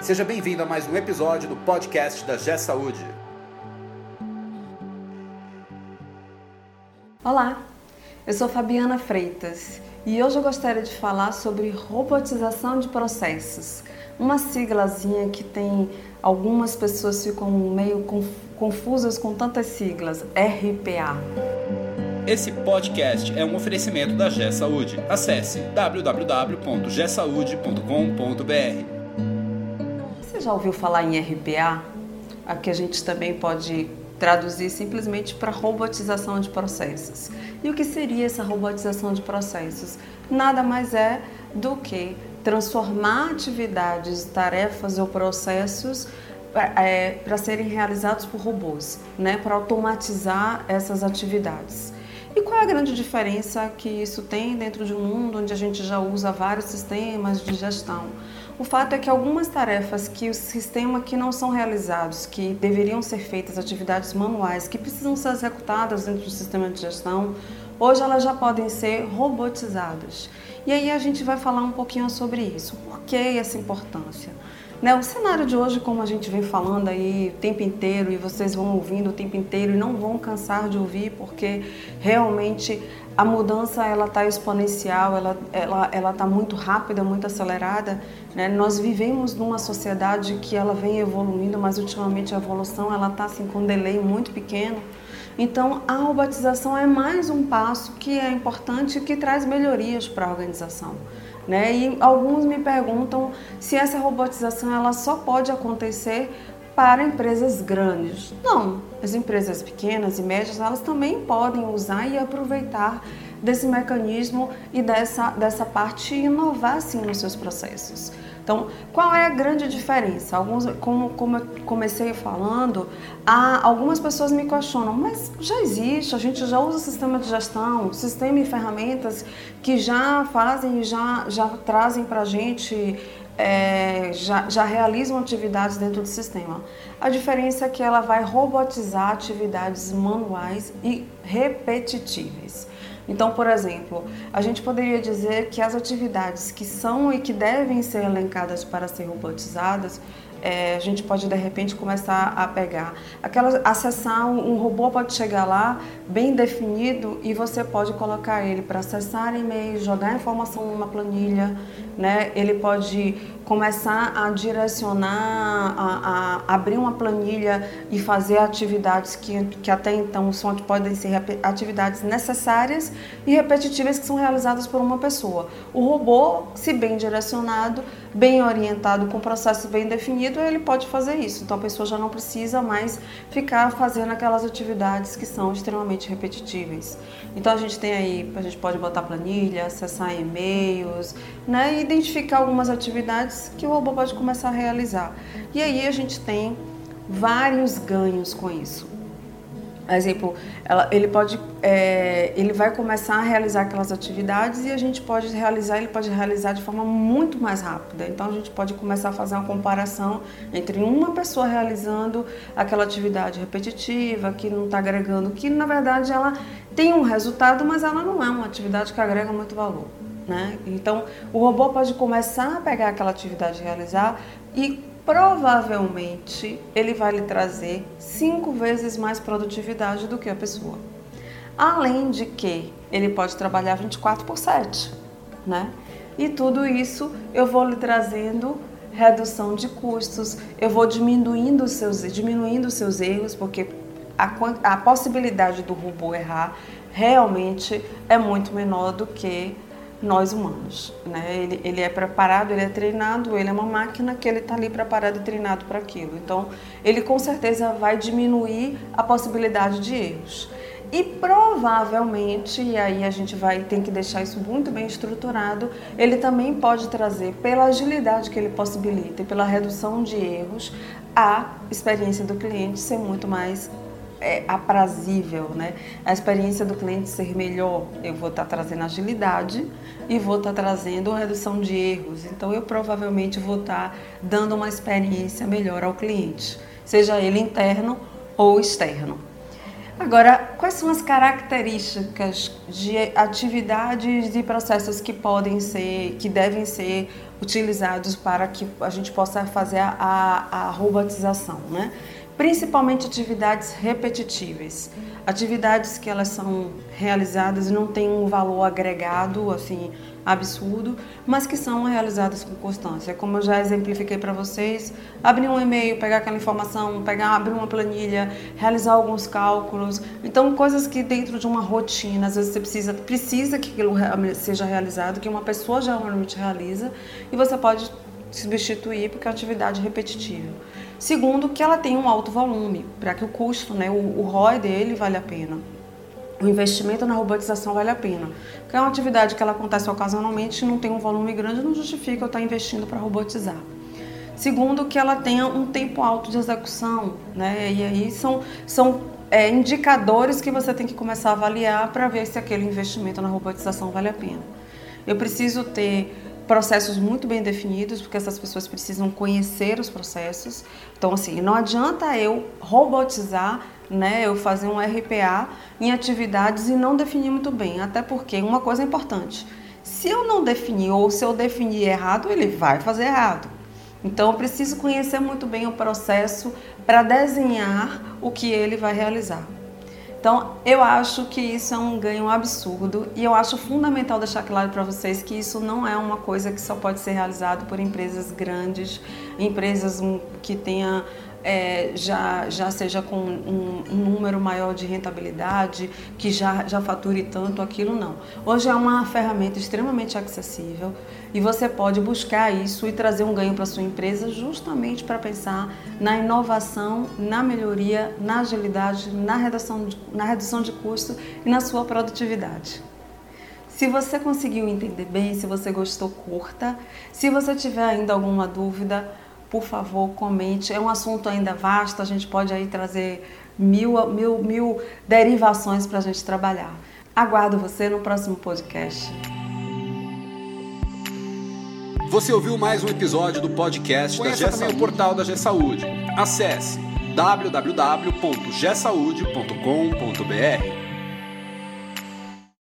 Seja bem-vindo a mais um episódio do podcast da G Saúde. Olá, eu sou Fabiana Freitas e hoje eu gostaria de falar sobre robotização de processos, uma siglazinha que tem algumas pessoas ficam meio confusas com tantas siglas, RPA. Esse podcast é um oferecimento da G Saúde. Acesse www.gsaude.com.br. Você já ouviu falar em RPA? Aqui a gente também pode traduzir simplesmente para robotização de processos. E o que seria essa robotização de processos? Nada mais é do que transformar atividades, tarefas ou processos é, para serem realizados por robôs, né? para automatizar essas atividades. E qual é a grande diferença que isso tem dentro de um mundo onde a gente já usa vários sistemas de gestão? O fato é que algumas tarefas que o sistema que não são realizados, que deveriam ser feitas atividades manuais, que precisam ser executadas dentro do sistema de gestão, hoje elas já podem ser robotizadas. E aí a gente vai falar um pouquinho sobre isso. Por que essa importância? Né, o cenário de hoje, como a gente vem falando aí o tempo inteiro, e vocês vão ouvindo o tempo inteiro e não vão cansar de ouvir, porque realmente a mudança ela está exponencial, ela ela ela está muito rápida, muito acelerada. Né? Nós vivemos numa sociedade que ela vem evoluindo, mas ultimamente a evolução ela está assim com um delay muito pequeno. Então a robotização é mais um passo que é importante e que traz melhorias para a organização. Né? E alguns me perguntam se essa robotização ela só pode acontecer para empresas grandes. Não, as empresas pequenas e médias elas também podem usar e aproveitar desse mecanismo e dessa, dessa parte e inovar sim nos seus processos. Então, qual é a grande diferença? Alguns, como, como eu comecei falando, há, algumas pessoas me questionam, mas já existe, a gente já usa sistema de gestão, sistema e ferramentas que já fazem e já, já trazem para a gente é, já, já, realizam atividades dentro do sistema. A diferença é que ela vai robotizar atividades manuais e repetitivas. Então, por exemplo, a gente poderia dizer que as atividades que são e que devem ser elencadas para ser robotizadas, é, a gente pode de repente começar a pegar aquela acessar um, robô pode chegar lá bem definido e você pode colocar ele para acessar e-mail, jogar informação numa planilha, né? Ele pode começar a direcionar, a, a, abrir uma planilha e fazer atividades que, que até então são, podem ser atividades necessárias e repetitivas que são realizadas por uma pessoa. O robô, se bem direcionado, bem orientado, com processo bem definido, ele pode fazer isso. Então a pessoa já não precisa mais ficar fazendo aquelas atividades que são extremamente repetitivas. Então a gente tem aí, a gente pode botar planilha, acessar e-mails, né, e identificar algumas atividades que o robô pode começar a realizar. E aí a gente tem vários ganhos com isso. Exemplo, ela, ele pode, é, ele vai começar a realizar aquelas atividades e a gente pode realizar, ele pode realizar de forma muito mais rápida. Então a gente pode começar a fazer uma comparação entre uma pessoa realizando aquela atividade repetitiva que não está agregando, que na verdade ela tem um resultado, mas ela não é uma atividade que agrega muito valor. Né? Então, o robô pode começar a pegar aquela atividade e realizar e provavelmente ele vai lhe trazer cinco vezes mais produtividade do que a pessoa. Além de que ele pode trabalhar 24 por 7, né? E tudo isso eu vou lhe trazendo redução de custos, eu vou diminuindo os seus, diminuindo os seus erros, porque a, a possibilidade do robô errar realmente é muito menor do que nós humanos. Né? Ele, ele é preparado, ele é treinado, ele é uma máquina que ele está ali preparado e treinado para aquilo. Então, ele com certeza vai diminuir a possibilidade de erros. E provavelmente, e aí a gente vai ter que deixar isso muito bem estruturado, ele também pode trazer, pela agilidade que ele possibilita e pela redução de erros, a experiência do cliente ser muito mais é, aprazível, né? A experiência do cliente ser melhor, eu vou estar tá trazendo agilidade e vou estar tá trazendo redução de erros. Então, eu provavelmente vou estar tá dando uma experiência melhor ao cliente, seja ele interno ou externo. Agora, quais são as características de atividades e processos que podem ser, que devem ser utilizados para que a gente possa fazer a, a robotização, né? Principalmente atividades repetitivas, atividades que elas são realizadas e não têm um valor agregado, assim, absurdo, mas que são realizadas com constância. Como eu já exemplifiquei para vocês, abrir um e-mail, pegar aquela informação, pegar, abrir uma planilha, realizar alguns cálculos. Então, coisas que dentro de uma rotina, às vezes você precisa, precisa que aquilo seja realizado, que uma pessoa geralmente realiza, e você pode substituir porque é atividade repetitiva. Segundo, que ela tem um alto volume, para que o custo, né, o, o ROI dele vale a pena o investimento na robotização vale a pena. Porque é uma atividade que ela acontece ocasionalmente e não tem um volume grande, não justifica eu estar investindo para robotizar. Segundo, que ela tenha um tempo alto de execução, né? E aí são, são é, indicadores que você tem que começar a avaliar para ver se aquele investimento na robotização vale a pena. Eu preciso ter processos muito bem definidos, porque essas pessoas precisam conhecer os processos. Então, assim, não adianta eu robotizar, né, eu fazer um RPA em atividades e não definir muito bem, até porque uma coisa é importante, se eu não definir ou se eu definir errado, ele vai fazer errado. Então, eu preciso conhecer muito bem o processo para desenhar o que ele vai realizar. Então, eu acho que isso é um ganho absurdo e eu acho fundamental deixar claro para vocês que isso não é uma coisa que só pode ser realizado por empresas grandes, empresas que tenham é, já, já seja com um, um, número maior de rentabilidade, que já, já fature tanto aquilo, não. Hoje é uma ferramenta extremamente acessível e você pode buscar isso e trazer um ganho para sua empresa justamente para pensar na inovação, na melhoria, na agilidade, na redução, de, na redução de custo e na sua produtividade. Se você conseguiu entender bem, se você gostou, curta. Se você tiver ainda alguma dúvida, por favor, comente. É um assunto ainda vasto, a gente pode aí trazer mil, mil, mil derivações para a gente trabalhar. Aguardo você no próximo podcast. Você ouviu mais um episódio do podcast Conheça da G também o portal da G Saúde. Acesse www.gsaude.com.br